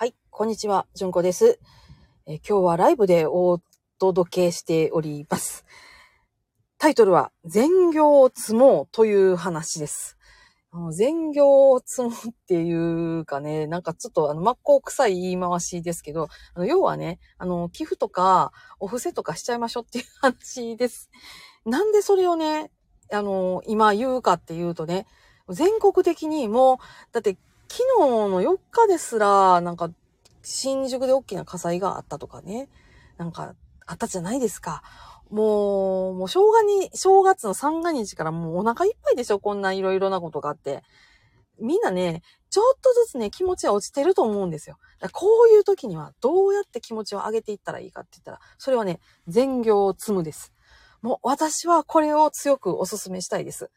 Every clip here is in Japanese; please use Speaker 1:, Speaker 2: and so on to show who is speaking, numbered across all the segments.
Speaker 1: はい、こんにちは、じゅんこです、え今日はライブでお届けしております。タイトルは、全業を積もうという話です。全業を積もうっていうかね、なんかちょっとあの、真っ向臭い言い回しですけど、あの、要はね、あの、寄付とか、お布施とかしちゃいましょうっていう話です。なんでそれをね、あの、今言うかっていうとね、全国的にもう、だって昨日の4日ですら、なんか、新宿で大きな火災があったとかね、なんか、あったじゃないですか。もう、もう、正月に、正月の三が日からもうお腹いっぱいでしょこんないろいろなことがあって。みんなね、ちょっとずつね、気持ちは落ちてると思うんですよ。こういう時にはどうやって気持ちを上げていったらいいかって言ったら、それはね、全業を積むです。もう私はこれを強くお勧めしたいです。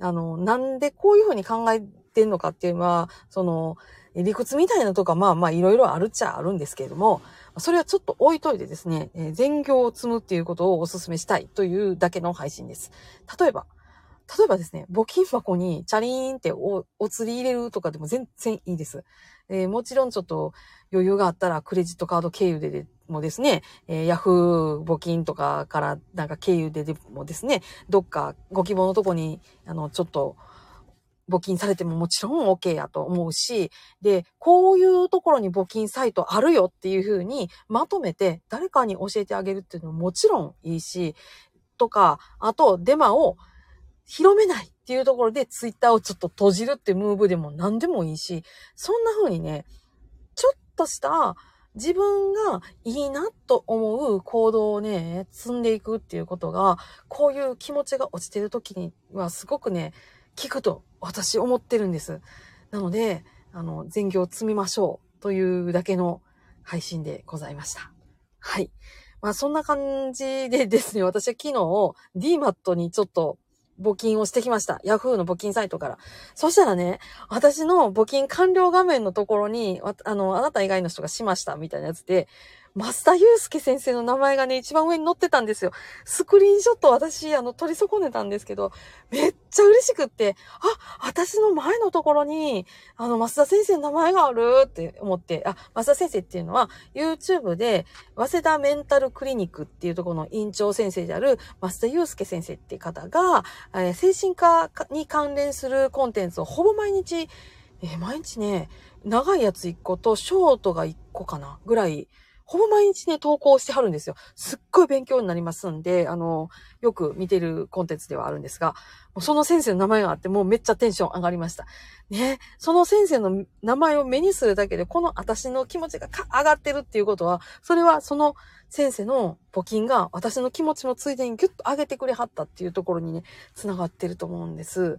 Speaker 1: あの、なんでこういうふうに考えてんのかっていうのは、その、理屈みたいなとか、まあまあいろいろあるっちゃあるんですけれども、それはちょっと置いといてですね、えー、全業を積むっていうことをお勧めしたいというだけの配信です。例えば、例えばですね、募金箱にチャリーンってお、お釣り入れるとかでも全然いいです。えー、もちろんちょっと余裕があったらクレジットカード経由でもですね、えー、ヤフー募金とかからなんか経由ででもですね、どっかご希望のとこに、あの、ちょっと、募金されてももちろん OK やと思うし、で、こういうところに募金サイトあるよっていうふうにまとめて誰かに教えてあげるっていうのももちろんいいし、とか、あとデマを広めないっていうところでツイッターをちょっと閉じるってムーブでも何でもいいし、そんな風にね、ちょっとした自分がいいなと思う行動をね、積んでいくっていうことが、こういう気持ちが落ちてる時にはすごくね、聞くと私思ってるんです。なので、あの、全業積みましょうというだけの配信でございました。はい。まあそんな感じでですね、私は昨日 DMAT にちょっと募金をしてきました。Yahoo の募金サイトから。そしたらね、私の募金完了画面のところに、あの、あなた以外の人がしましたみたいなやつで、増田祐介先生の名前がね、一番上に載ってたんですよ。スクリーンショット私、あの、取り損ねたんですけど、めっちゃ嬉しくって、あ、私の前のところに、あの、増田先生の名前があるって思って、あ、増田先生っていうのは、YouTube で、早稲田メンタルクリニックっていうところの院長先生である、増田祐介先生っていう方が、えー、精神科に関連するコンテンツをほぼ毎日、えー、毎日ね、長いやつ1個とショートが1個かなぐらい、ほぼ毎日ね、投稿してはるんですよ。すっごい勉強になりますんで、あの、よく見てるコンテンツではあるんですが、その先生の名前があって、もうめっちゃテンション上がりました。ね、その先生の名前を目にするだけで、この私の気持ちが上がってるっていうことは、それはその先生の募金が私の気持ちもついでにギュッと上げてくれはったっていうところにね、繋がってると思うんです。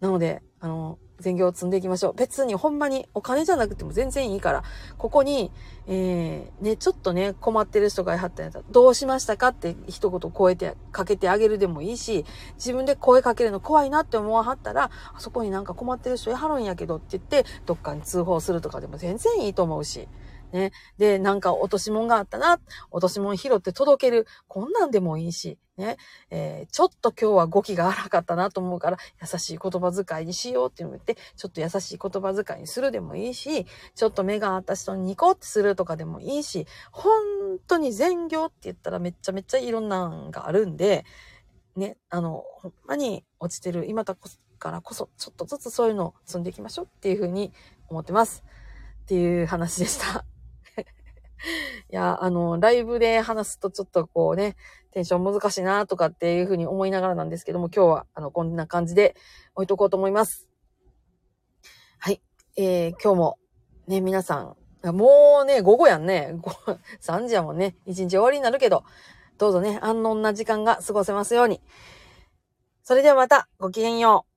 Speaker 1: なので、あの、全業を積んでいきましょう。別にほんまにお金じゃなくても全然いいから、ここに、えー、ね、ちょっとね、困ってる人がいはったら、どうしましたかって一言超えて、かけてあげるでもいいし、自分で声かけるの怖いなって思わはったら、あそこになんか困ってる人いはるんやけどって言って、どっかに通報するとかでも全然いいと思うし。ね。で、なんか落とし物があったな、落とし物拾って届ける。こんなんでもいいし、ね。えー、ちょっと今日は語気が荒かったなと思うから、優しい言葉遣いにしようって言って、ちょっと優しい言葉遣いにするでもいいし、ちょっと目があった人にニコってするとかでもいいし、本当に善行って言ったらめっちゃめっちゃいろんなんがあるんで、ね、あの、ほんまに落ちてる今だからこそ、ちょっとずつそういうのを積んでいきましょうっていうふうに思ってます。っていう話でした。いや、あの、ライブで話すとちょっとこうね、テンション難しいなとかっていうふうに思いながらなんですけども、今日は、あの、こんな感じで置いとこうと思います。はい。えー、今日も、ね、皆さん、もうね、午後やんね。3時やもんね。1日終わりになるけど、どうぞね、安穏な時間が過ごせますように。それではまた、ごきげんよう。